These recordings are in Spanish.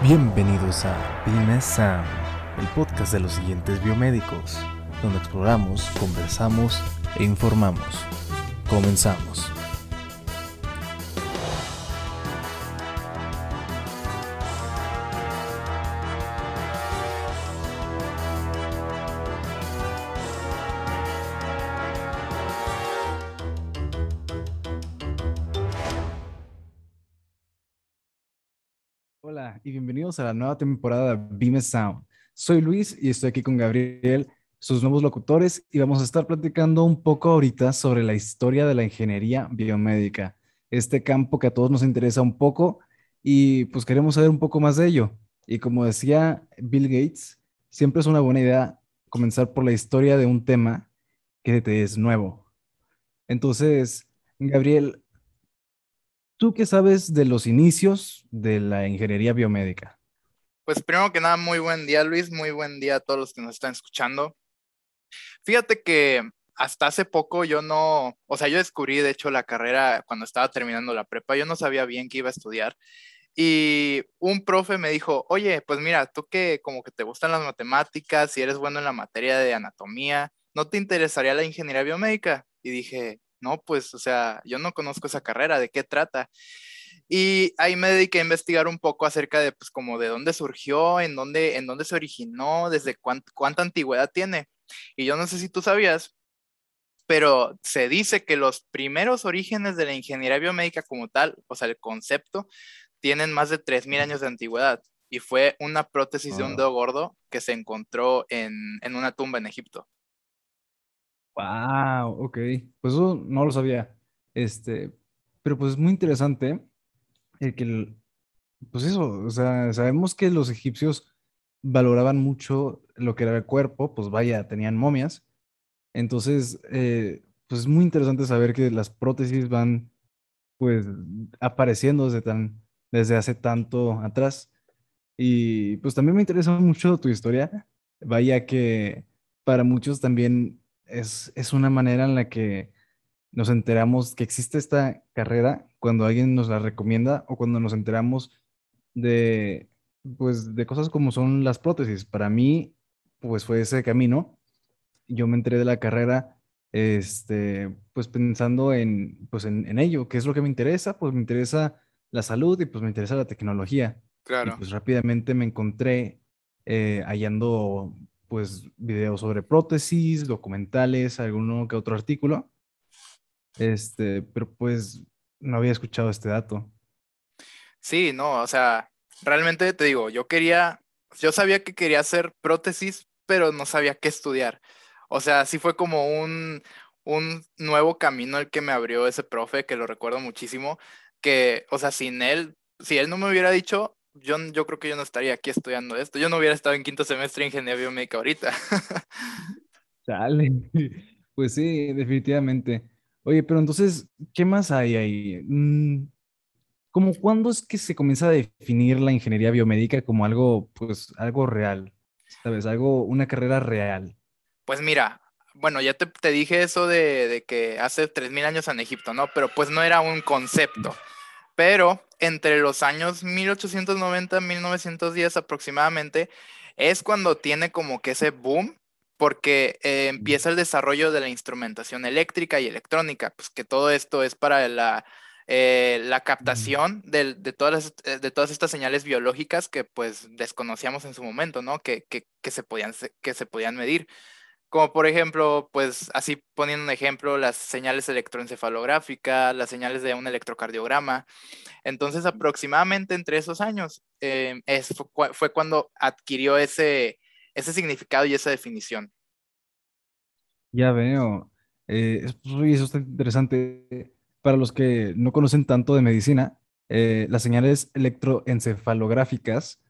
Bienvenidos a Sam, el podcast de los siguientes biomédicos, donde exploramos, conversamos e informamos. Comenzamos. A la nueva temporada de Bime Sound. Soy Luis y estoy aquí con Gabriel, sus nuevos locutores, y vamos a estar platicando un poco ahorita sobre la historia de la ingeniería biomédica, este campo que a todos nos interesa un poco y pues queremos saber un poco más de ello. Y como decía Bill Gates, siempre es una buena idea comenzar por la historia de un tema que te es nuevo. Entonces, Gabriel, ¿Tú qué sabes de los inicios de la ingeniería biomédica? Pues primero que nada, muy buen día Luis, muy buen día a todos los que nos están escuchando. Fíjate que hasta hace poco yo no, o sea, yo descubrí de hecho la carrera cuando estaba terminando la prepa, yo no sabía bien qué iba a estudiar. Y un profe me dijo, oye, pues mira, tú que como que te gustan las matemáticas y eres bueno en la materia de anatomía, ¿no te interesaría la ingeniería biomédica? Y dije, no, pues, o sea, yo no conozco esa carrera, ¿de qué trata? Y ahí me dediqué a investigar un poco acerca de, pues, como de dónde surgió, en dónde, en dónde se originó, desde cuánta antigüedad tiene. Y yo no sé si tú sabías, pero se dice que los primeros orígenes de la ingeniería biomédica como tal, o sea, el concepto, tienen más de 3.000 años de antigüedad. Y fue una prótesis de un dedo gordo que se encontró en, en una tumba en Egipto. Wow, ok. Pues eso no lo sabía. Este, pero pues es muy interesante el que, pues eso, o sea, sabemos que los egipcios valoraban mucho lo que era el cuerpo, pues vaya, tenían momias. Entonces, eh, pues es muy interesante saber que las prótesis van, pues, apareciendo desde tan, desde hace tanto atrás. Y pues también me interesa mucho tu historia. Vaya que para muchos también es, una manera en la que nos enteramos que existe esta carrera cuando alguien nos la recomienda o cuando nos enteramos de, pues, de cosas como son las prótesis. Para mí, pues fue ese camino. Yo me enteré de la carrera, este, pues pensando en, pues en, ello, qué es lo que me interesa, pues me interesa la salud y pues me interesa la tecnología. Claro. Y pues rápidamente me encontré eh, hallando pues videos sobre prótesis, documentales, alguno que otro artículo. Este, pero pues no había escuchado este dato. Sí, no, o sea, realmente te digo, yo quería, yo sabía que quería hacer prótesis, pero no sabía qué estudiar. O sea, sí fue como un, un nuevo camino el que me abrió ese profe, que lo recuerdo muchísimo, que, o sea, sin él, si él no me hubiera dicho, yo, yo creo que yo no estaría aquí estudiando esto. Yo no hubiera estado en quinto semestre de ingeniería biomédica ahorita. Dale. Pues sí, definitivamente. Oye, pero entonces, ¿qué más hay ahí? Mm, ¿Cómo cuándo es que se comienza a definir la ingeniería biomédica como algo, pues, algo real? ¿Sabes? Algo, una carrera real. Pues mira, bueno, ya te, te dije eso de, de, que hace 3.000 años en Egipto, ¿no? Pero pues no era un concepto. Pero entre los años 1890 1910 aproximadamente es cuando tiene como que ese boom porque eh, empieza el desarrollo de la instrumentación eléctrica y electrónica, pues que todo esto es para la, eh, la captación de, todas eh, de todas estas señales biológicas que pues desconocíamos en su momento, ¿no? Que, se, podían, que se podían medir. Como por ejemplo, pues así poniendo un ejemplo, las señales electroencefalográficas, las señales de un electrocardiograma. Entonces, aproximadamente entre esos años eh, fue, cuando adquirió ese, ese significado y esa definición. Ya veo. Eh, eso está interesante. Para los que no conocen tanto de medicina, eh, las señales electroencefalográficas,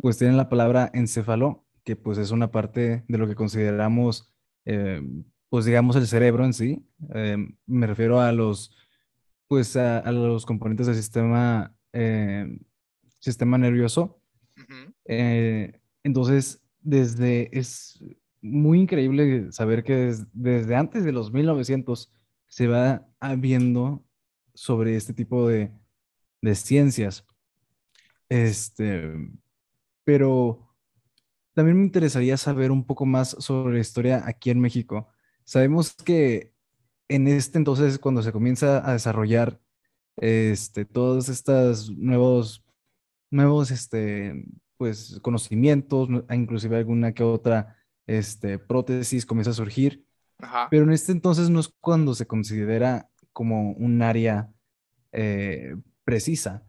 pues tienen la palabra encéfalo que pues es una parte de lo que consideramos, eh, pues digamos, el cerebro en sí. Eh, me refiero a los, pues a, los componentes del sistema, sistema nervioso. entonces, desde, es muy increíble saber que desde antes de los 1900 se va viendo sobre este tipo de, de ciencias. Este, pero también me interesaría saber un poco más sobre la historia aquí en México. Sabemos que en este entonces, cuando se comienza a desarrollar este, todos estos nuevos, nuevos este, pues, conocimientos, inclusive alguna que otra este, prótesis comienza a surgir, pero en este entonces no es cuando se considera como un área eh, precisa.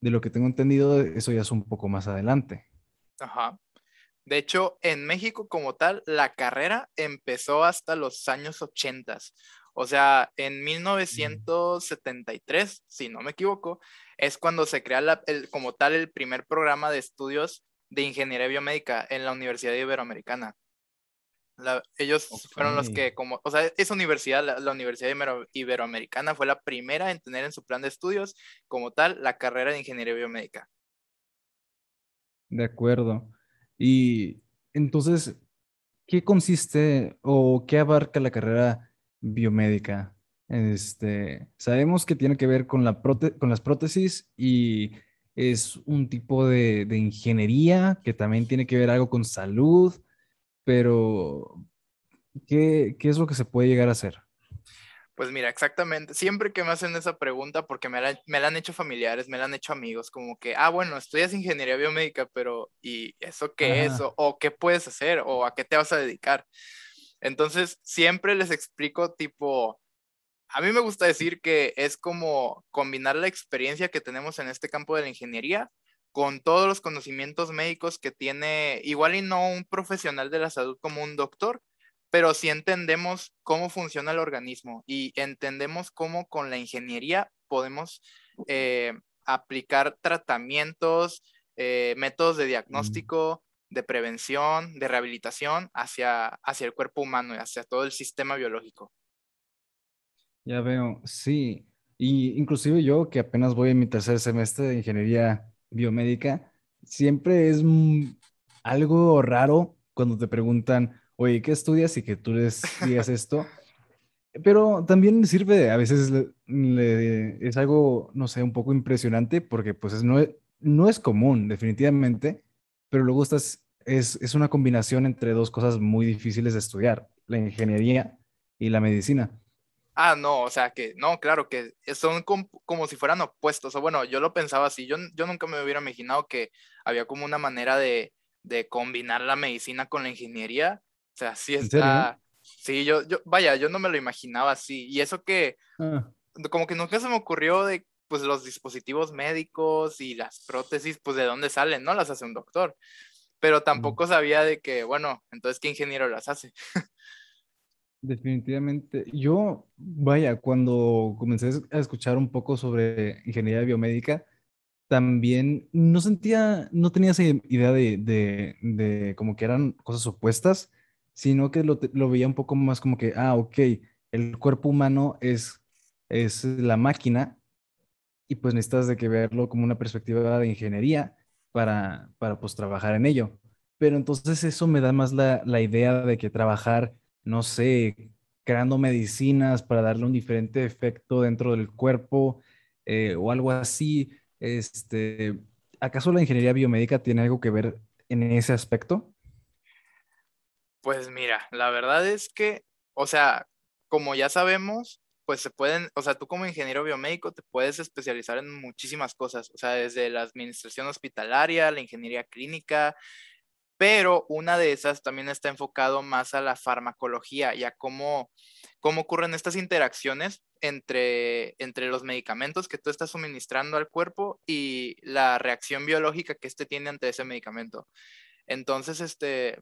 De lo que tengo entendido, eso ya es un poco más adelante. Ajá. De hecho, en México como tal, la carrera empezó hasta los años 80. O sea, en 1973, si no me equivoco, es cuando se crea como tal el primer programa de estudios de ingeniería biomédica en la Universidad Iberoamericana. Ellos fueron los que, como, o sea, esa universidad, la, Universidad Iberoamericana, fue la primera en tener en su plan de estudios como tal la carrera de ingeniería biomédica. De acuerdo. Y entonces, ¿qué consiste o qué abarca la carrera biomédica? Este, sabemos que tiene que ver con, la con las prótesis y es un tipo de, de, ingeniería que también tiene que ver algo con salud, pero ¿qué, ¿qué es lo que se puede llegar a hacer? Pues mira, exactamente. Siempre que me hacen esa pregunta, porque me la, me la, han hecho familiares, me la han hecho amigos, como que, ah, bueno, estudias ingeniería biomédica, pero ¿y eso qué es? O, o, qué puedes hacer? ¿O a qué te vas a dedicar? Entonces, siempre les explico tipo, a mí me gusta decir que es como combinar la experiencia que tenemos en este campo de la ingeniería con todos los conocimientos médicos que tiene, igual y no un profesional de la salud como un doctor, pero sí entendemos cómo funciona el organismo y entendemos cómo con la ingeniería podemos eh, aplicar tratamientos, eh, métodos de diagnóstico, de prevención, de rehabilitación hacia, hacia el cuerpo humano y hacia todo el sistema biológico. Ya veo, sí. Y inclusive yo, que apenas voy en mi tercer semestre de ingeniería biomédica, siempre es algo raro cuando te preguntan, oye, ¿qué estudias? Y que tú les digas esto. Pero también sirve, a veces es algo, no sé, un poco impresionante porque pues no, no es común, definitivamente, pero luego estás, es, es una combinación entre dos cosas muy difíciles de estudiar, la ingeniería y la medicina. Ah, no, o sea que, no, claro, que son como, si fueran opuestos. O bueno, yo lo pensaba así. Yo, yo nunca me hubiera imaginado que había como una manera de, de combinar la medicina con la ingeniería o sea, sí está. Sí, yo, yo, vaya, yo no me lo imaginaba así. Y eso que, ah. como que nunca se me ocurrió de, pues, los dispositivos médicos y las prótesis, pues, de dónde salen, ¿no? Las hace un doctor. Pero tampoco sabía de que, bueno, entonces, ¿qué ingeniero las hace? Definitivamente. Yo, vaya, cuando comencé a escuchar un poco sobre ingeniería biomédica, también no sentía, no tenía esa idea de, de, de como que eran cosas opuestas, sino que lo, veía un poco más como que, ah, ok, el cuerpo humano es, es la máquina y pues necesitas de que verlo como una perspectiva de ingeniería para, para pues trabajar en ello. Pero entonces eso me da más la, idea de que trabajar, no sé, creando medicinas para darle un diferente efecto dentro del cuerpo eh, o algo así. Este, ¿Acaso la ingeniería biomédica tiene algo que ver en ese aspecto? Pues mira, la verdad es que, o sea, como ya sabemos, pues se pueden, o sea, tú como ingeniero biomédico te puedes especializar en muchísimas cosas, o sea, desde la administración hospitalaria, la ingeniería clínica, pero una de esas también está enfocado más a la farmacología y a cómo, cómo ocurren estas interacciones entre, entre los medicamentos que tú estás suministrando al cuerpo y la reacción biológica que éste tiene ante ese medicamento. Entonces, este,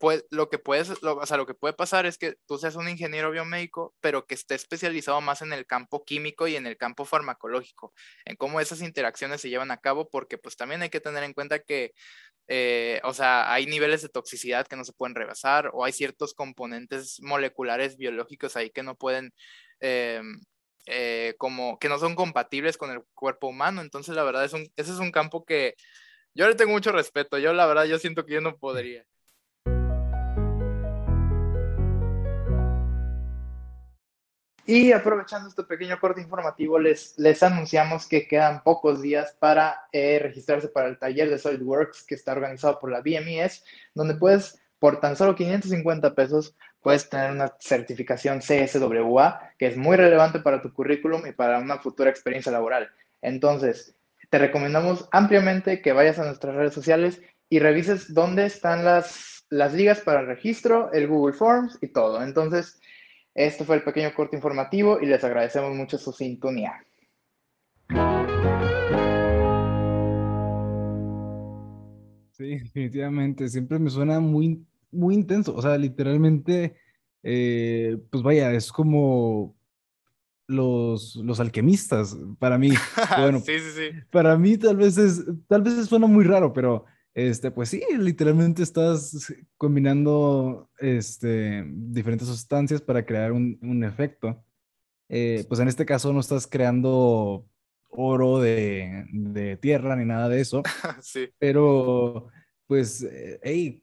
pues, lo que puedes, o sea, lo que puede pasar es que tú seas un ingeniero biomédico, pero que esté especializado más en el campo químico y en el campo farmacológico, en cómo esas interacciones se llevan a cabo, porque pues también hay que tener en cuenta que, eh, o sea, hay niveles de toxicidad que no se pueden rebasar o hay ciertos componentes moleculares biológicos ahí que no pueden, eh, eh, como, que no son compatibles con el cuerpo humano. Entonces, la verdad, es un, ese es un campo que yo le tengo mucho respeto. Yo, la verdad, yo siento que yo no podría. Y aprovechando este pequeño corte informativo, les, les anunciamos que quedan pocos días para eh, registrarse para el taller de SolidWorks que está organizado por la BMES, donde puedes, por tan solo 550 pesos, puedes tener una certificación CSWA, que es muy relevante para tu currículum y para una futura experiencia laboral. Entonces, te recomendamos ampliamente que vayas a nuestras redes sociales y revises dónde están las, las ligas para el registro, el Google Forms y todo. Entonces, este fue el pequeño corte informativo y les agradecemos mucho su sintonía. Sí, definitivamente. Siempre me suena muy, muy intenso. O sea, literalmente, eh, pues vaya, es como los, los alquimistas para mí. Bueno, sí, sí, sí. para mí tal vez es, tal vez suena muy raro, pero este, pues sí, literalmente estás combinando este, diferentes sustancias para crear un, un efecto. Eh, pues en este caso no estás creando oro de, de, tierra ni nada de eso. sí. Pero, pues, hey,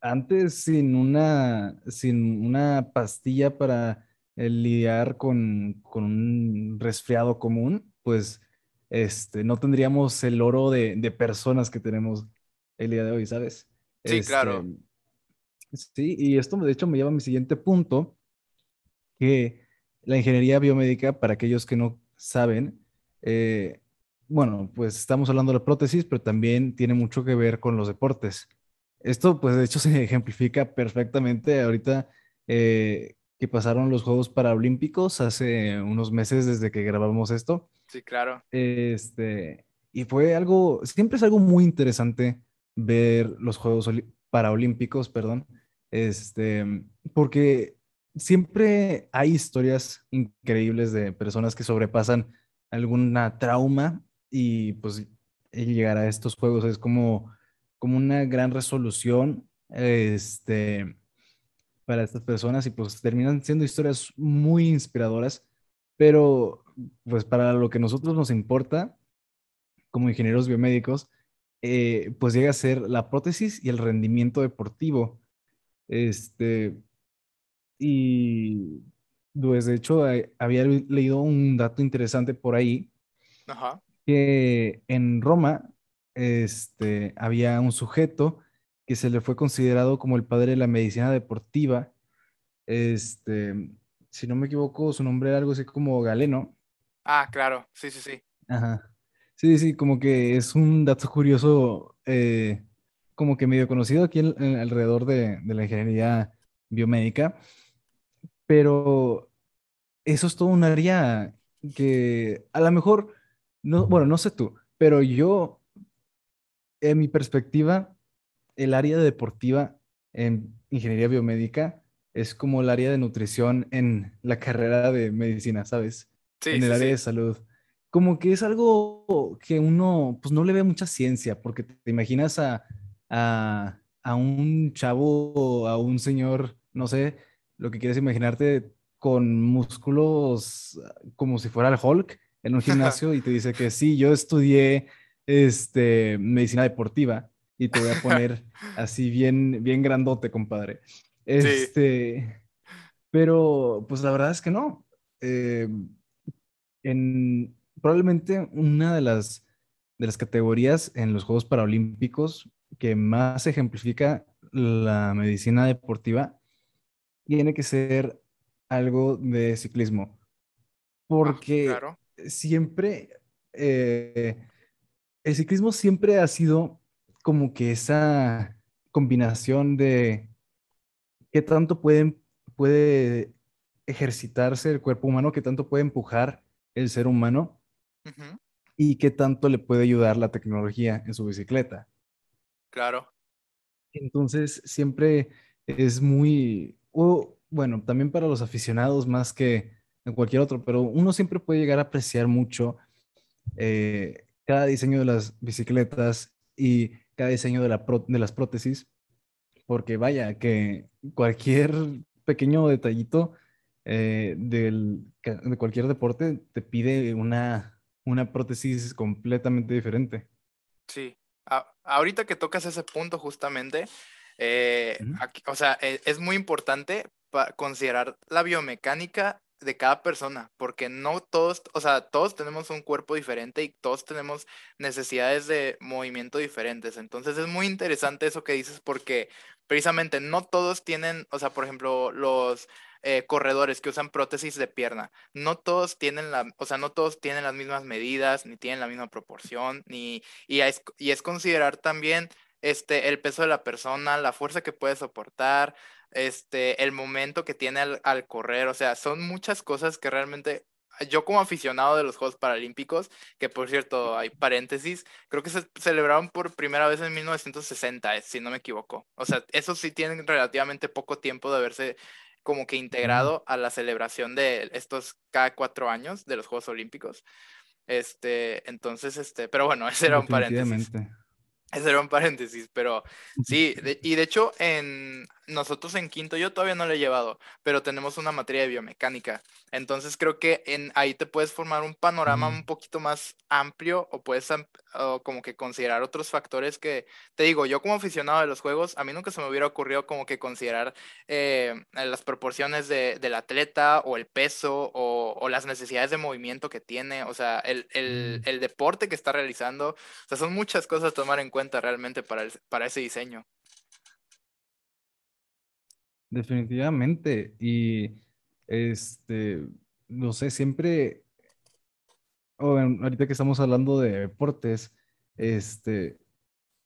antes sin una, sin una pastilla para lidiar con, con, un resfriado común, pues este, no tendríamos el oro de, de personas que tenemos el día de hoy, ¿sabes? Sí, claro. Este, sí, y esto de hecho me lleva a mi siguiente punto, que la ingeniería biomédica, para aquellos que no saben, eh, bueno, pues estamos hablando de prótesis, pero también tiene mucho que ver con los deportes. Esto, pues de hecho, se ejemplifica perfectamente ahorita eh, que pasaron los Juegos Paralímpicos hace unos meses desde que grabamos esto. Sí, claro. Este, y fue algo, siempre es algo muy interesante ver los Juegos Paralímpicos, perdón, este, porque siempre hay historias increíbles de personas que sobrepasan alguna trauma y pues llegar a estos juegos es como, como una gran resolución este, para estas personas y pues terminan siendo historias muy inspiradoras, pero pues para lo que nosotros nos importa como ingenieros biomédicos, eh, pues llega a ser la prótesis y el rendimiento deportivo. Este, y pues de hecho había leído un dato interesante por ahí, que en Roma este, había un sujeto que se le fue considerado como el padre de la medicina deportiva. Este, si no me equivoco, su nombre era algo así como Galeno. Ah, claro, sí, sí, sí. Ajá. Sí, sí, como que es un dato curioso, eh, como que medio conocido aquí alrededor de, la ingeniería biomédica, pero eso es todo un área que a lo mejor, no, bueno, no sé tú, pero yo, en mi perspectiva, el área deportiva en ingeniería biomédica es como el área de nutrición en la carrera de medicina, ¿sabes? Sí, en el área de salud como que es algo que uno pues no le ve mucha ciencia, porque te imaginas a, a, un chavo, a un señor, no sé, lo que quieres imaginarte con músculos como si fuera el Hulk en un gimnasio y te dice que sí, yo estudié este, medicina deportiva y te voy a poner así bien, bien grandote, compadre. Este, pero pues la verdad es que no. Eh, en, probablemente una de las, de las categorías en los Juegos Paralímpicos que más ejemplifica la medicina deportiva tiene que ser algo de ciclismo. Porque ah, siempre, eh, el ciclismo siempre ha sido como que esa combinación de qué tanto pueden, puede ejercitarse el cuerpo humano, qué tanto puede empujar el ser humano y qué tanto le puede ayudar la tecnología en su bicicleta. Claro. Entonces, siempre es muy, o bueno, también para los aficionados más que en cualquier otro, pero uno siempre puede llegar a apreciar mucho eh, cada diseño de las bicicletas y cada diseño de, la de las prótesis, porque vaya, que cualquier pequeño detallito eh, del, de cualquier deporte te pide una una prótesis completamente diferente. Sí, ahorita que tocas ese punto justamente, eh, o sea, e, es muy importante considerar la biomecánica de cada persona, porque no todos, o sea, todos tenemos un cuerpo diferente y todos tenemos necesidades de movimiento diferentes. Entonces es muy interesante eso que dices porque precisamente no todos tienen, o sea, por ejemplo, los eh, corredores que usan prótesis de pierna, no todos tienen la, o sea, no todos tienen las mismas medidas, ni tienen la misma proporción, ni, y es, y es considerar también este, el peso de la persona, la fuerza que puede soportar, este, el momento que tiene al, correr, o sea, son muchas cosas que realmente yo como aficionado de los Juegos Paralímpicos, que por cierto hay paréntesis, creo que se celebraron por primera vez en 1960, si no me equivoco. O sea, eso sí tienen relativamente poco tiempo de haberse como que integrado a la celebración de estos cada cuatro años de los Juegos Olímpicos. Este, entonces, este, pero bueno, ese era un paréntesis. Ese era un paréntesis, pero sí, y de hecho en nosotros en quinto yo todavía no lo he llevado, pero tenemos una materia de biomecánica. Entonces creo que en ahí te puedes formar un panorama un poquito más amplio o puedes como que considerar otros factores que te digo, yo como aficionado de los juegos, a mí nunca se me hubiera ocurrido como que considerar eh, las proporciones de, del atleta o el peso o, o, las necesidades de movimiento que tiene, o sea, el, el, el deporte que está realizando. O sea, son muchas cosas a tomar en cuenta realmente para, el, para ese diseño. Definitivamente. Y este, no sé, siempre, ahorita que estamos hablando de deportes, este,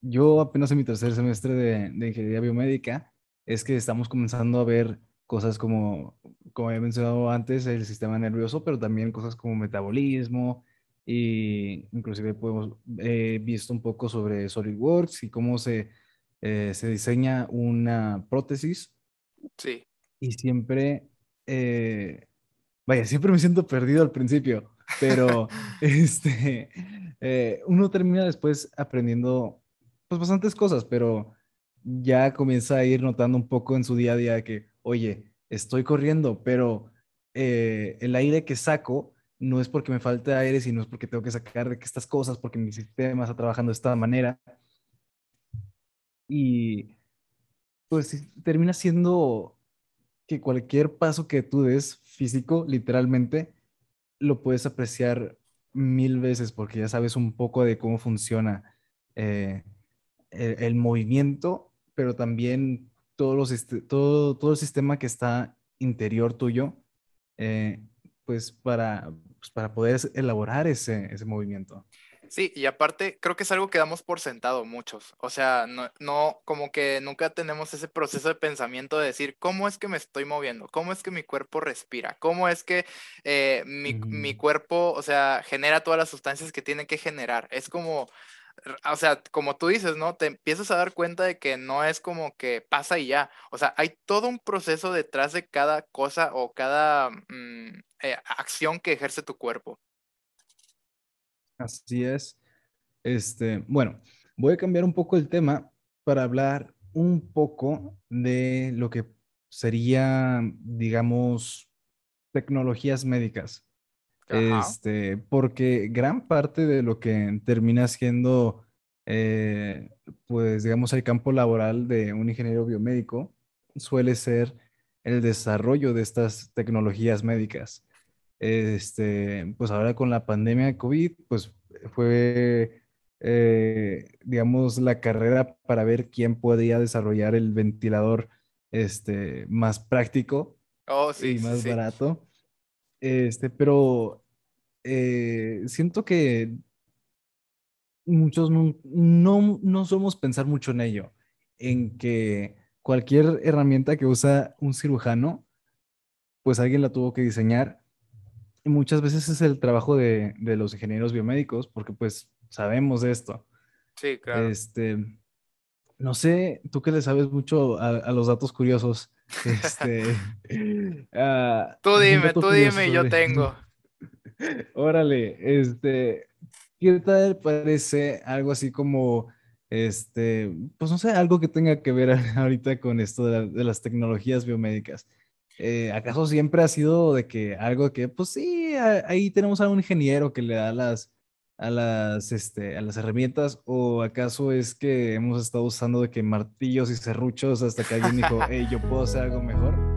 yo apenas en mi tercer semestre de, de, ingeniería biomédica, es que estamos comenzando a ver cosas como, como he mencionado antes, el sistema nervioso, pero también cosas como metabolismo, y inclusive podemos, he visto un poco sobre SolidWorks y cómo se, eh, se diseña una prótesis Sí. Y siempre, eh, vaya, siempre me siento perdido al principio, pero este, eh, uno termina después aprendiendo pues bastantes cosas, pero ya comienza a ir notando un poco en su día a día que, oye, estoy corriendo, pero eh, el aire que saco no es porque me falte aire, sino es porque tengo que sacar de estas cosas, porque mi sistema está trabajando de esta manera. Y pues termina siendo que cualquier paso que tú des físico, literalmente, lo puedes apreciar mil veces porque ya sabes un poco de cómo funciona eh, el, movimiento, pero también todo, los, todo, todo el sistema que está interior tuyo, eh, pues, para, pues, para poder elaborar ese, ese movimiento. Sí, y aparte creo que es algo que damos por sentado muchos. O sea, no, no, como que nunca tenemos ese proceso de pensamiento de decir, ¿cómo es que me estoy moviendo? ¿Cómo es que mi cuerpo respira? ¿Cómo es que eh, mi, mi, cuerpo, o sea, genera todas las sustancias que tiene que generar? Es como, o sea, como tú dices, ¿no? Te empiezas a dar cuenta de que no es como que pasa y ya. O sea, hay todo un proceso detrás de cada cosa o cada mm, eh, acción que ejerce tu cuerpo. Así es. Este, bueno, voy a cambiar un poco el tema para hablar un poco de lo que sería, digamos, tecnologías médicas. Este, porque gran parte de lo que termina siendo, eh, pues, digamos, el campo laboral de un ingeniero biomédico suele ser el desarrollo de estas tecnologías médicas este, pues ahora con la pandemia de COVID, pues fue, eh, digamos, la carrera para ver quién podía desarrollar el ventilador este, más práctico oh, y más barato. Este, pero eh, siento que muchos no, no, no somos pensar mucho en ello, en que cualquier herramienta que usa un cirujano, pues alguien la tuvo que diseñar muchas veces es el trabajo de, los ingenieros biomédicos, porque pues sabemos de esto. Sí, claro. Este, no sé, tú que le sabes mucho a, los datos curiosos. Este, ah, tú dime, tú dime, yo tengo. Órale, este, ¿qué tal parece algo así como, este, pues no sé, algo que tenga que ver ahorita con esto de las tecnologías biomédicas? Eh, ¿acaso siempre ha sido de que algo que, pues sí, ahí tenemos a un ingeniero que le da las, a las, este, a las herramientas, o acaso es que hemos estado usando de que martillos y serruchos hasta que alguien dijo, hey, yo puedo hacer algo mejor?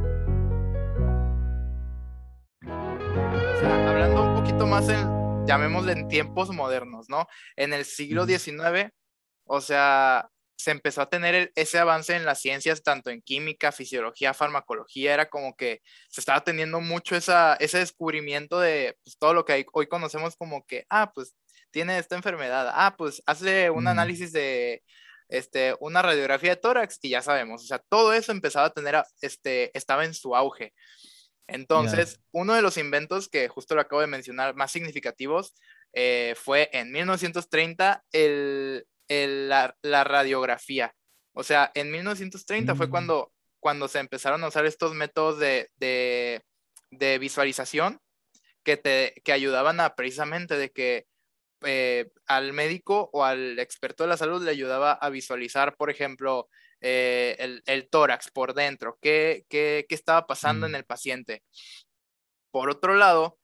más en, llamémosle en tiempos modernos, ¿no? En el siglo XIX, o sea, se empezó a tener ese avance en las ciencias, tanto en química, fisiología, farmacología, era como que se estaba teniendo mucho esa, ese descubrimiento de pues, todo lo que hoy conocemos como que, ah, pues tiene esta enfermedad, ah, pues hace un análisis de este, una radiografía de tórax y ya sabemos, o sea, todo eso empezaba a tener, este, estaba en su auge. Entonces, uno de los inventos que justo lo acabo de mencionar más significativos eh, fue en 1930 el, la, radiografía. O sea, en 1930 fue mm. cuando, cuando se empezaron a usar estos métodos de, de, visualización que, te, que ayudaban a precisamente de que eh, al médico o al experto de la salud le ayudaba a visualizar, por ejemplo, eh, el, el, tórax por dentro, qué, qué, qué estaba pasando en mm. el paciente. Por otro lado,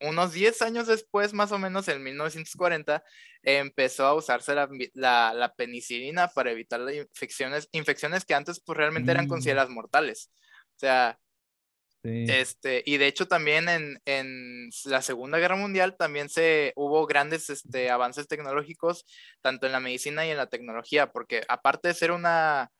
unos 10 años después, más o menos en 1940, empezó a usarse la, la, penicilina para evitar las infecciones, infecciones que antes pues realmente eran mm. consideradas mortales. O sea, este, y de hecho también en, en, la Segunda Guerra Mundial también se hubo grandes este, avances tecnológicos, tanto en la medicina y en la tecnología, porque aparte de ser una,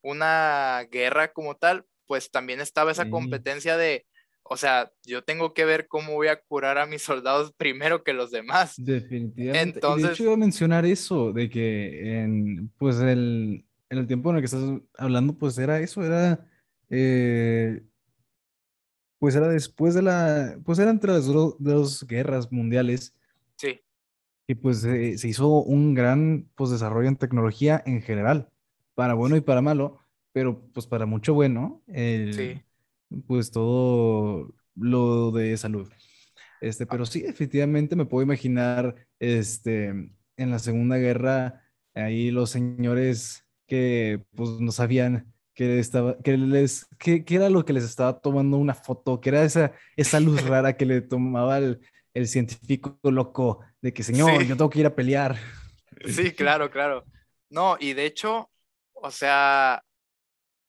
una guerra como tal, pues también estaba esa competencia de o sea, yo tengo que ver cómo voy a curar a mis soldados primero que los demás. Definitivamente. Entonces, de hecho, iba a mencionar eso, de que en, pues, el, en el tiempo en el que estás hablando, pues era eso, era, eh, pues era después de la, pues era entre las dos, guerras mundiales. Sí. Y pues se hizo un gran, pues, desarrollo en tecnología en general, para bueno y para malo, pero pues para mucho bueno. sí pues todo lo de salud. Este, pero sí, efectivamente me puedo imaginar, este, en la Segunda Guerra, ahí los señores que pues no sabían que estaba, que les, que, era lo que les estaba tomando una foto, que era esa, esa luz rara que le tomaba el, el científico loco de que, señor, yo tengo que ir a pelear. Sí, claro, claro. No, y de hecho, o sea,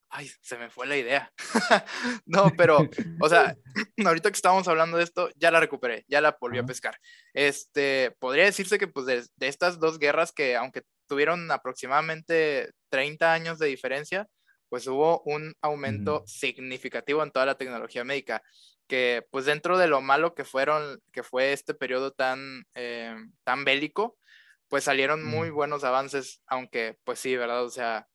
ay, se me fue la idea. no, pero, o sea, ahorita que estábamos hablando de esto, ya la recuperé, ya la volví a pescar. Este, podría decirse que pues de, estas dos guerras que aunque tuvieron aproximadamente 30 años de diferencia, pues hubo un aumento significativo en toda la tecnología médica, que pues dentro de lo malo que fueron, que fue este periodo tan, eh, tan bélico, pues salieron muy buenos avances, aunque pues sí, ¿verdad? O sea,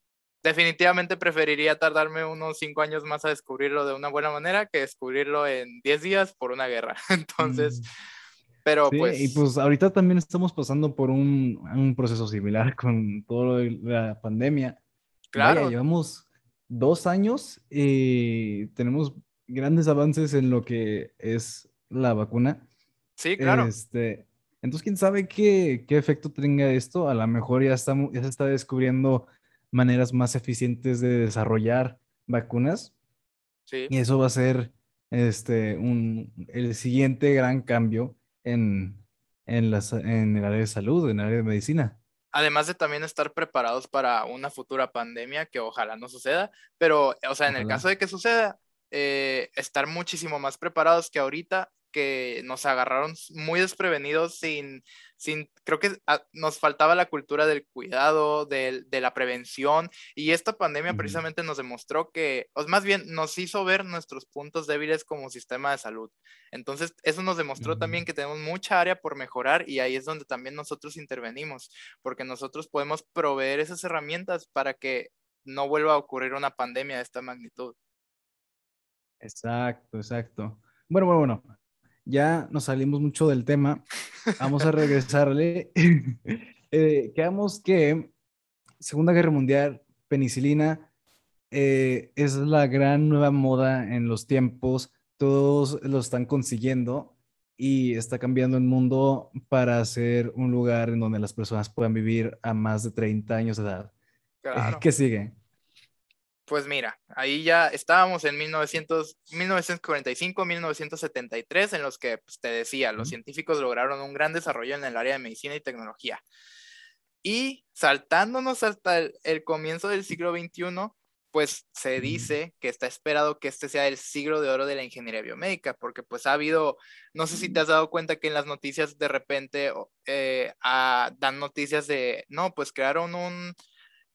definitivamente preferiría tardarme unos cinco años más a descubrirlo de una buena manera que descubrirlo en diez días por una guerra. Entonces, mm. pero pues... Y pues ahorita también estamos pasando por un, un proceso similar con todo la pandemia. Claro. llevamos dos años y tenemos grandes avances en lo que es la vacuna. Sí, claro. Este, entonces, quién sabe qué, qué efecto tenga esto. A lo mejor ya, estamos, ya se está descubriendo maneras más eficientes de desarrollar vacunas. Sí. Y eso va a ser este, un, el siguiente gran cambio en, en, las, en el área de salud, en el área de medicina. Además de también estar preparados para una futura pandemia que ojalá no suceda, pero, o sea, en el caso de que suceda, eh, estar muchísimo más preparados que ahorita que nos agarraron muy desprevenidos sin, sin creo que ah, nos faltaba la cultura del cuidado, de, de la prevención y esta pandemia precisamente nos demostró que, o más bien nos hizo ver nuestros puntos débiles como sistema de salud. Entonces, eso nos demostró también que tenemos mucha área por mejorar y ahí es donde también nosotros intervenimos, porque nosotros podemos proveer esas herramientas para que no vuelva a ocurrir una pandemia de esta magnitud. Exacto, exacto. Bueno, bueno, bueno ya nos salimos mucho del tema. Vamos a regresarle. eh, quedamos que Segunda Guerra Mundial, penicilina, eh, es la gran nueva moda en los tiempos. Todos lo están consiguiendo y está cambiando el mundo para ser un lugar en donde las personas puedan vivir a más de 30 años de edad. ¿Qué sigue? Pues mira, ahí ya estábamos en 1900, 1945, 1973, en los que pues, te decía, los científicos lograron un gran desarrollo en el área de medicina y tecnología. Y saltándonos hasta el, comienzo del siglo XXI, pues se dice que está esperado que este sea el siglo de oro de la ingeniería biomédica, porque pues ha habido, no sé si te has dado cuenta que en las noticias de repente eh, ah, dan noticias de, no, pues crearon un,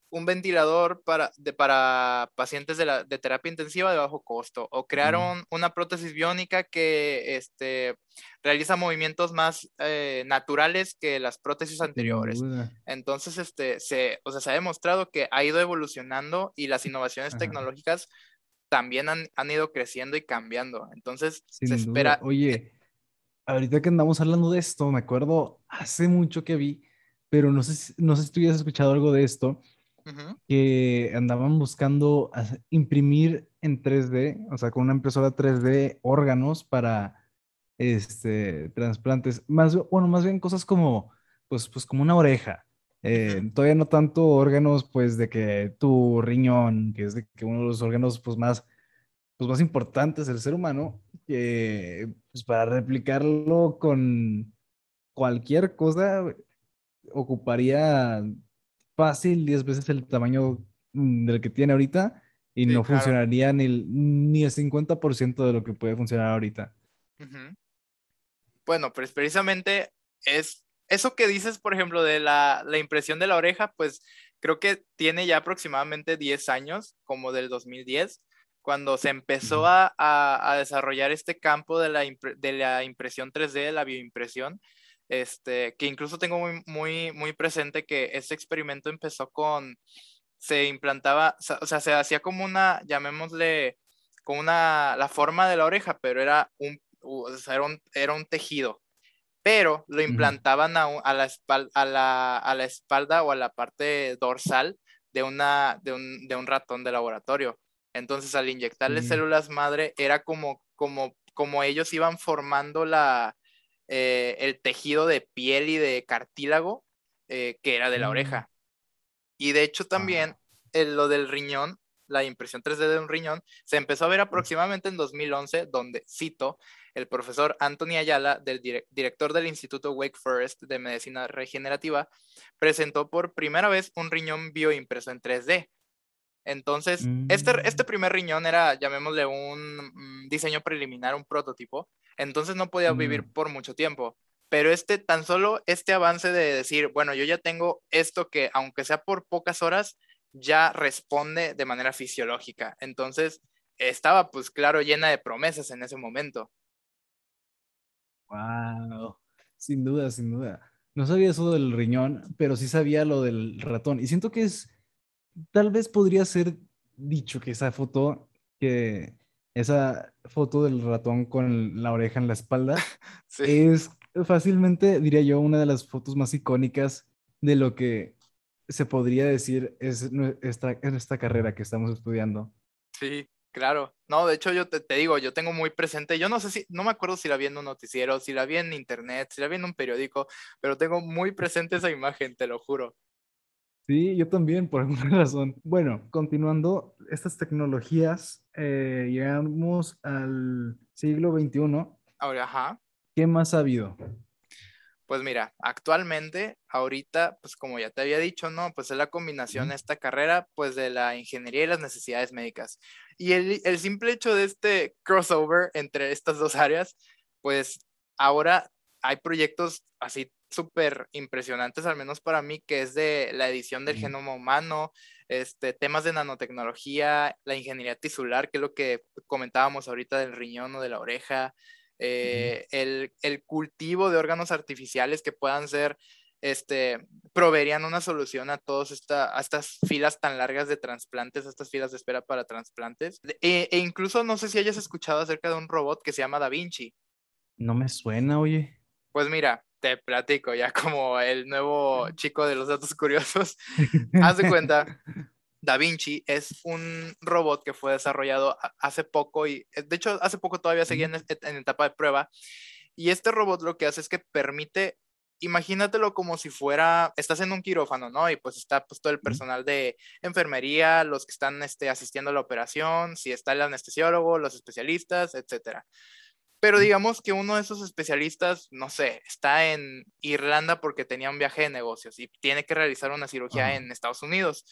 un ventilador para, de, para pacientes de, la, de terapia intensiva de bajo costo o crearon una prótesis biónica que este, realiza movimientos más eh, naturales que las prótesis anteriores. Entonces, este, se, o sea, se ha demostrado que ha ido evolucionando y las innovaciones tecnológicas también han, han, ido creciendo y cambiando. Entonces, se espera... Oye, ahorita que andamos hablando de esto, me acuerdo hace mucho que vi, pero no sé, no sé si tú ya has escuchado algo de esto que andaban buscando imprimir en 3D, o sea, con una impresora 3D órganos para este, trasplantes. Más, bueno, más bien cosas como, pues, pues como una oreja. Eh, todavía no tanto órganos, pues, de que tu riñón, que es de que uno de los órganos, pues, más, pues, más importantes del ser humano, que, pues, para replicarlo con cualquier cosa, ocuparía fácil 10 veces el tamaño mm, del que tiene ahorita y no funcionaría ni el, ni el 50% de lo que puede funcionar ahorita. Bueno, pues precisamente es eso que dices, por ejemplo, de la, la, impresión de la oreja, pues creo que tiene ya aproximadamente 10 años, como del 2010, cuando se empezó a, a, desarrollar este campo de la, de la impresión 3D, de la bioimpresión, este, que incluso tengo muy, muy, muy presente que este experimento empezó con, se implantaba, o sea, se hacía como una, llamémosle, como una, la forma de la oreja, pero era un, era un, tejido, pero lo implantaban a, a, la espalda, a, la, a, la, espalda o a la parte dorsal de, una, de, un, de un ratón de laboratorio. Entonces, al inyectarle células madre, era como, como, como ellos iban formando la, eh, el tejido de piel y de cartílago eh, que era de la mm. oreja. Y de hecho también lo del riñón, la impresión 3D de un riñón, se empezó a ver aproximadamente en 2011, donde, cito, el profesor Anthony Ayala, del director del Instituto Wake Forest de Medicina Regenerativa, presentó por primera vez un riñón bioimpreso en 3D. Entonces, este, este mm. primer riñón era, llamémosle, un mm, diseño preliminar, un prototipo, entonces no podía vivir mm. por mucho tiempo. Pero este, tan solo este avance de decir, bueno, yo ya tengo esto que, aunque sea por pocas horas, ya responde de manera fisiológica. Entonces, estaba, pues claro, llena de promesas en ese momento. Wow, sin duda, sin duda. No sabía eso del riñón, pero sí sabía lo del ratón. Y siento que es, tal vez podría ser dicho que esa foto que esa foto del ratón con la oreja en la espalda es fácilmente, diría yo, una de las fotos más icónicas de lo que se podría decir es esta, en esta carrera que estamos estudiando. Sí, claro. No, de hecho yo te, te, digo, yo tengo muy presente, yo no sé si, no me acuerdo si la vi en un noticiero, si la vi en internet, si la vi en un periódico, pero tengo muy presente esa imagen, te lo juro. Sí, yo también, por alguna razón. Bueno, continuando, estas tecnologías, eh, llegamos al siglo XXI. Ahora, ajá. ¿Qué más ha habido? Pues mira, actualmente, ahorita, pues como ya te había dicho, ¿no? Pues es la combinación de esta carrera, pues de la ingeniería y las necesidades médicas. Y el, el simple hecho de este crossover entre estas dos áreas, pues ahora hay proyectos así súper impresionantes, al menos para mí, que es de la edición del genoma humano, este, temas de nanotecnología, la ingeniería tisular, que es lo que comentábamos ahorita del riñón o de la oreja, eh, el, el, cultivo de órganos artificiales que puedan ser, este, proveerían una solución a todas esta, a estas filas tan largas de trasplantes, a estas filas de espera para trasplantes. E, e incluso no sé si hayas escuchado acerca de un robot que se llama Da Vinci. No me suena, oye. Pues mira, te platico ya como el nuevo chico de los datos curiosos. Haz de cuenta, Da Vinci es un robot que fue desarrollado hace poco y eh, de hecho hace poco todavía seguía en, en etapa de prueba. Y este robot lo que hace es que permite imagínatelo como si fuera, estás en un quirófano, ¿no? Y pues está pues todo el personal de enfermería, los que están este, asistiendo a la operación, si está el anestesiólogo, los especialistas, etcétera. Pero digamos que uno de esos especialistas, no sé, está en Irlanda porque tenía un viaje de negocios y tiene que realizar una cirugía en Estados Unidos.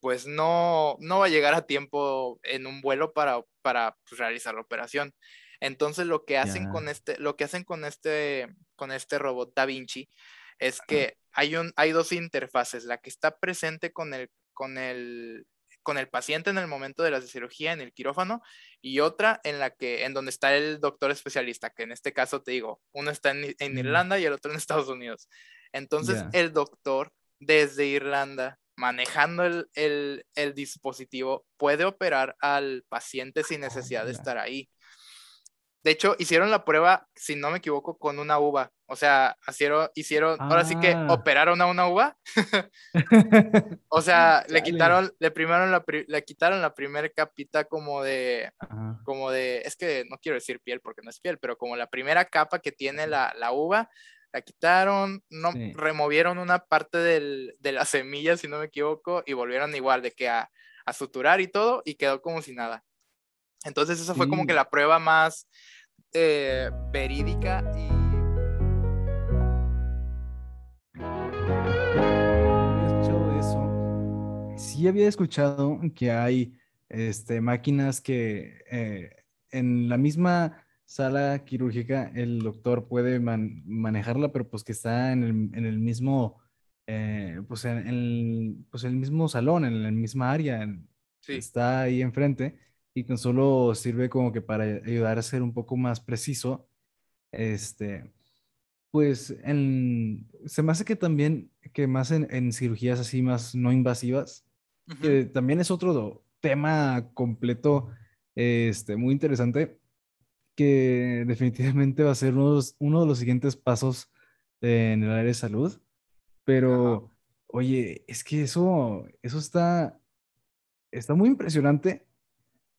pues no, no va a llegar a tiempo en un vuelo para, para pues, realizar la operación. Entonces lo que hacen con este, lo que hacen con este, con este robot Da Vinci es que hay un, hay dos interfaces, la que está presente con el, con el, con el paciente en el momento de la cirugía en el quirófano y otra en la que, en donde está el doctor especialista, que en este caso te digo, uno está en, en Irlanda y el otro en Estados Unidos. Entonces el doctor desde Irlanda manejando el, el, el, dispositivo puede operar al paciente sin necesidad de estar ahí. De hecho, hicieron la prueba, si no me equivoco, con una uva. O sea, hicieron, hicieron ahora sí que ah. operaron a una uva. o sea, le quitaron, le primero la, le quitaron la primera capita como de, como de, es que no quiero decir piel porque no es piel, pero como la primera capa que tiene la, la uva, la quitaron, no, removieron una parte del, de la semilla, si no me equivoco, y volvieron igual de que a, a suturar y todo, y quedó como si nada. Entonces, esa fue como que la prueba más eh, verídica y. Había escuchado eso. Sí, había escuchado que hay este, máquinas que eh, en la misma sala quirúrgica, el doctor puede manejarla, pero pues que está en el, mismo, eh, pues, en, el, pues el mismo salón, en la misma área, está ahí enfrente y tan solo sirve como que para ayudar a ser un poco más preciso, este, pues en, se me hace que también, que más en, cirugías así más no invasivas, que también es otro tema completo, este, muy interesante, que definitivamente va a ser uno, de los siguientes pasos en el área de salud. Pero, oye, es que eso, eso está, está muy impresionante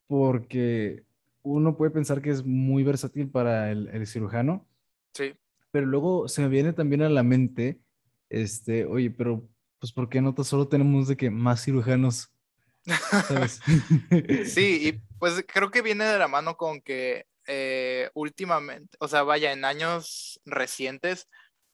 porque uno puede pensar que es muy versátil para el, cirujano. Sí. Pero luego se me viene también a la mente, este, oye, pero pues ¿por qué no solo tenemos de que más cirujanos? sí, y pues creo que viene de la mano con que eh, últimamente, o sea, vaya, en años recientes,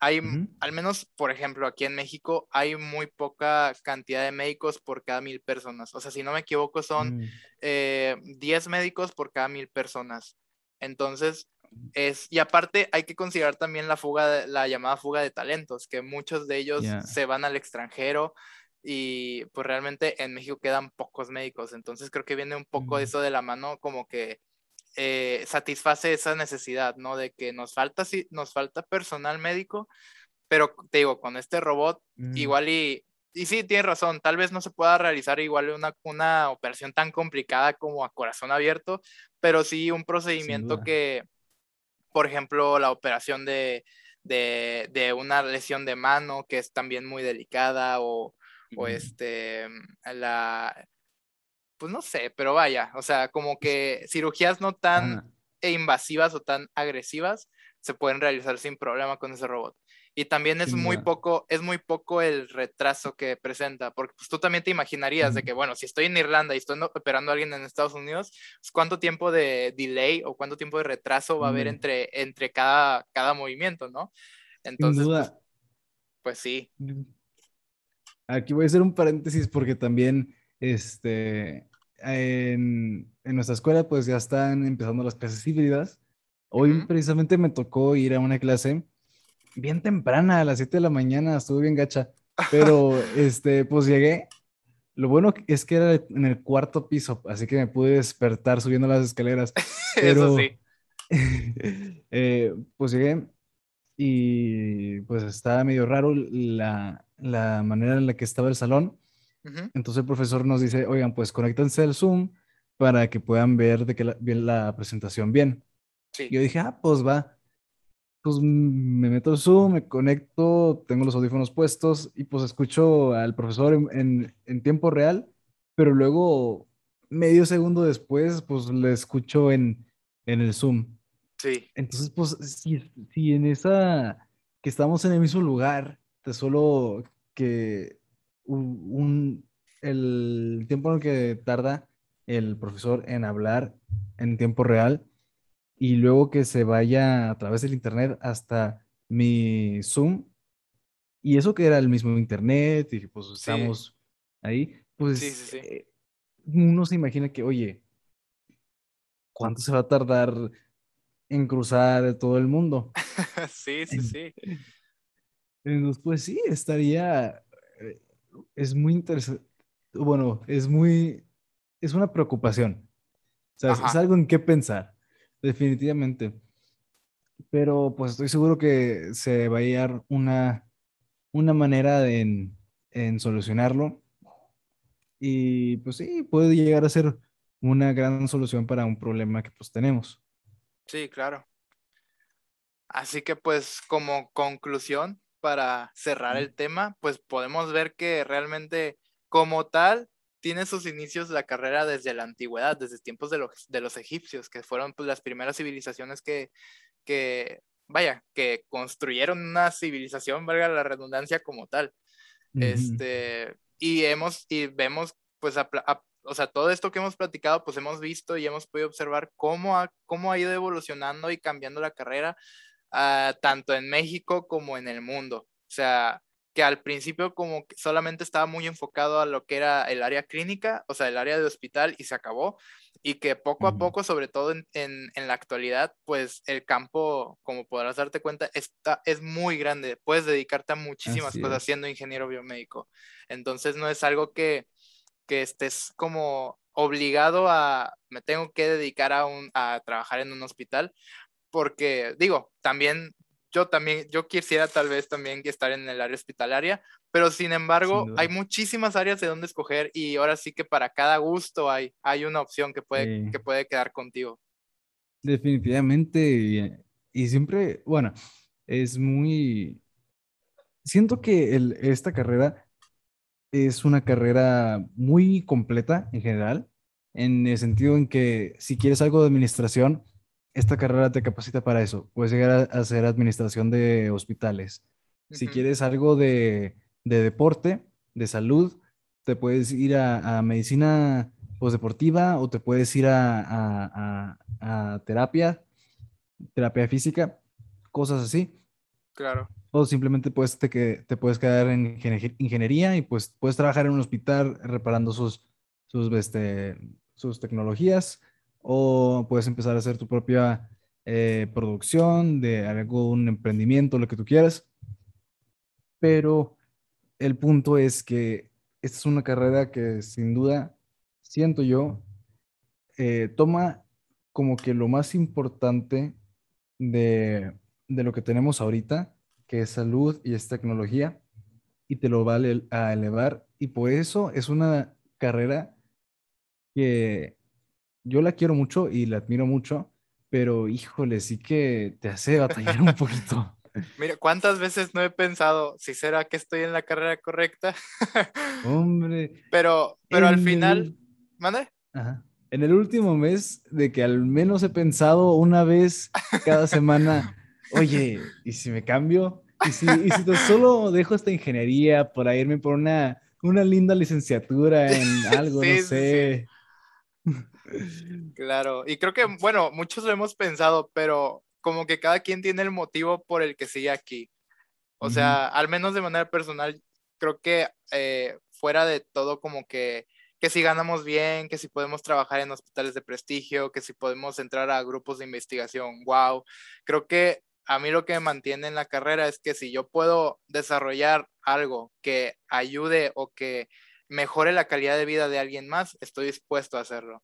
hay, al menos, por ejemplo, aquí en México, hay muy poca cantidad de médicos por cada mil personas. O sea, si no me equivoco, son 10 mm. eh, médicos por cada mil personas. Entonces, es, y aparte hay que considerar también la fuga, la llamada fuga de talentos, que muchos de ellos se van al extranjero y pues realmente en México quedan pocos médicos. Entonces creo que viene un poco mm. eso de la mano como que eh, satisface esa necesidad, ¿no? De que nos falta, sí, nos falta personal médico, pero te digo, con este robot, mm. igual y, y sí, tienes razón, tal vez no se pueda realizar igual una, una operación tan complicada como a corazón abierto, pero sí un procedimiento que, por ejemplo, la operación de, de, de, una lesión de mano, que es también muy delicada, o, o este, la, pues no sé, pero vaya, o sea, como que cirugías no tan invasivas o tan agresivas se pueden realizar sin problema con ese robot. Y también es muy poco, es muy poco el retraso que presenta, porque pues, tú también te imaginarías de que, bueno, si estoy en Irlanda y estoy operando a alguien en Estados Unidos, pues, ¿cuánto tiempo de delay o cuánto tiempo de retraso va a haber entre, entre cada, cada movimiento, no? Entonces, pues, pues, sí. Aquí voy a hacer un paréntesis porque también, este, en, nuestra escuela pues ya están empezando las clases híbridas. Hoy precisamente me tocó ir a una clase bien temprana, a las 7 de la mañana, estuve bien gacha, pero este, pues llegué. Lo bueno es que era en el cuarto piso, así que me pude despertar subiendo las escaleras. Pero, Eso sí. Eh, pues llegué y pues estaba medio raro la, la manera en la que estaba el salón entonces el profesor nos dice, oigan, pues conéctense al Zoom para que puedan ver de que la, bien la presentación bien. Yo dije, ah, pues va. Pues me meto al Zoom, me conecto, tengo los audífonos puestos y pues escucho al profesor en, en, tiempo real, pero luego medio segundo después, pues le escucho en, en el Zoom. Sí. Entonces, pues, si, si en esa, que estamos en el mismo lugar, te solo que un, el tiempo en el que tarda el profesor en hablar en tiempo real y luego que se vaya a través del internet hasta mi Zoom. Y eso que era el mismo internet y pues estamos ahí, pues eh, uno se imagina que, oye, ¿cuánto se va a tardar en cruzar todo el mundo? sí, sí, sí. Entonces, pues sí, estaría, es muy interesante, bueno, es muy, es una preocupación. O sea, es algo en qué pensar, definitivamente. Pero pues estoy seguro que se va a hallar una, una manera en, en solucionarlo. Y pues sí, puede llegar a ser una gran solución para un problema que pues tenemos. Sí, claro. Así que pues como conclusión, para cerrar el tema, pues podemos ver que realmente como tal tiene sus inicios la carrera desde la antigüedad, desde tiempos de los, de los egipcios, que fueron pues, las primeras civilizaciones que, que, vaya, que construyeron una civilización, valga la redundancia, como tal. Este, y hemos, y vemos, pues, o sea, todo esto que hemos platicado, pues hemos visto y hemos podido observar cómo ha, cómo ha ido evolucionando y cambiando la carrera, ah, tanto en México como en el mundo. O sea, que al principio como que solamente estaba muy enfocado a lo que era el área clínica, o sea, el área de hospital y se acabó, y que poco a poco, sobre todo en, en, en, la actualidad, pues el campo, como podrás darte cuenta, está, es muy grande, puedes dedicarte a muchísimas cosas siendo ingeniero biomédico, entonces no es algo que, que estés como obligado a, me tengo que dedicar a, un, a trabajar en un hospital, porque digo, también yo también, yo quisiera tal vez también estar en el área hospitalaria, pero sin embargo hay muchísimas áreas de donde escoger y ahora sí que para cada gusto hay, hay una opción que puede, que puede quedar contigo. Definitivamente, y, siempre, bueno, es muy, siento que el, esta carrera es una carrera muy completa en general, en el sentido en que si quieres algo de administración, esta carrera te capacita para eso. Puedes llegar a hacer administración de hospitales. Si quieres algo de, deporte, de salud, te puedes ir a, medicina postdeportiva o te puedes ir a, terapia, terapia física, cosas así. Claro. O simplemente puedes, te, te puedes quedar en ingeniería y pues puedes trabajar en un hospital reparando sus, sus, este, sus tecnologías o puedes empezar a hacer tu propia eh, producción de algún emprendimiento, lo que tú quieras. Pero el punto es que esta es una carrera que sin duda, siento yo, eh, toma como que lo más importante de, de, lo que tenemos ahorita, que es salud y es tecnología, y te lo va a elevar. Y por eso es una carrera que yo la quiero mucho y la admiro mucho, pero híjole, sí que te hace batallar un poquito. Mira, ¿cuántas veces no he pensado si será que estoy en la carrera correcta? Hombre. Pero, pero al final, ¿mande? Ajá. En el último mes, de que al menos he pensado una vez cada semana, oye, ¿y si me cambio? ¿Y si, y si solo dejo esta ingeniería para irme por una, una linda licenciatura en algo, no sé? Claro, y creo que, bueno, muchos lo hemos pensado, pero como que cada quien tiene el motivo por el que sigue aquí. O sea, al menos de manera personal, creo que eh, fuera de todo como que, que si ganamos bien, que si podemos trabajar en hospitales de prestigio, que si podemos entrar a grupos de investigación, wow, creo que a mí lo que me mantiene en la carrera es que si yo puedo desarrollar algo que ayude o que mejore la calidad de vida de alguien más, estoy dispuesto a hacerlo.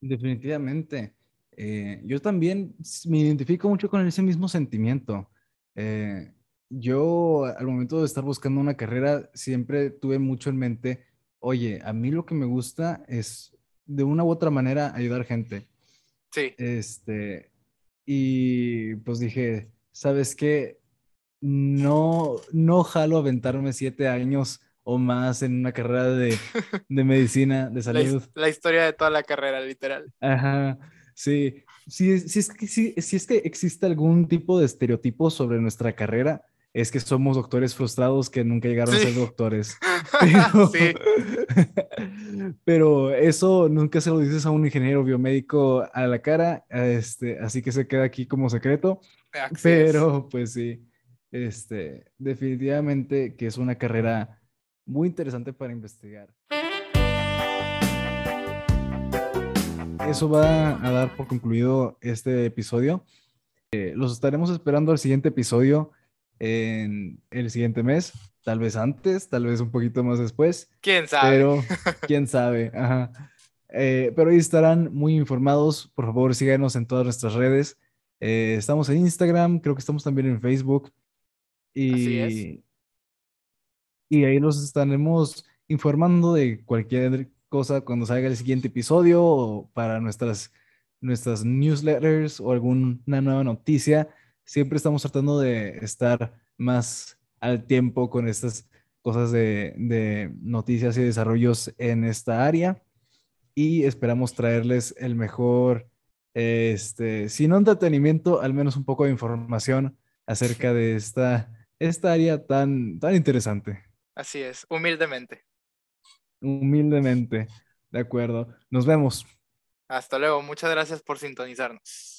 Definitivamente. Eh, yo también me identifico mucho con ese mismo sentimiento. Eh, yo al momento de estar buscando una carrera siempre tuve mucho en mente, oye, a mí lo que me gusta es de una u otra manera ayudar gente. Sí. Este, y pues dije, ¿sabes qué? No, no jalo aventarme siete años o más en una carrera de, de medicina, de salud. La, historia de toda la carrera, literal. Ajá, sí. Si, si, es que, si, si es que existe algún tipo de estereotipo sobre nuestra carrera, es que somos doctores frustrados que nunca llegaron a ser doctores. Pero, sí. pero, eso nunca se lo dices a un ingeniero biomédico a la cara, este, así que se queda aquí como secreto. pero pues sí, este, definitivamente que es una carrera muy interesante para investigar. Eso va a dar por concluido este episodio. Eh, los estaremos esperando al siguiente episodio en el siguiente mes, tal vez antes, tal vez un poquito más después. ¿Quién sabe? Pero, quién sabe. Ajá. Eh, pero ahí estarán muy informados. Por favor, síganos en todas nuestras redes. Eh, estamos en Instagram, creo que estamos también en Facebook. Y, Así es. Y ahí nos estaremos informando de cualquier cosa cuando salga el siguiente episodio o para nuestras, nuestras newsletters o alguna nueva noticia. Siempre estamos tratando de estar más al tiempo con estas cosas de, de noticias y desarrollos en esta área y esperamos traerles el mejor, este, si no entretenimiento, al menos un poco de información acerca de esta, esta área tan, tan interesante. Así es, humildemente. Humildemente, de acuerdo. Nos vemos. Hasta luego, muchas gracias por sintonizarnos.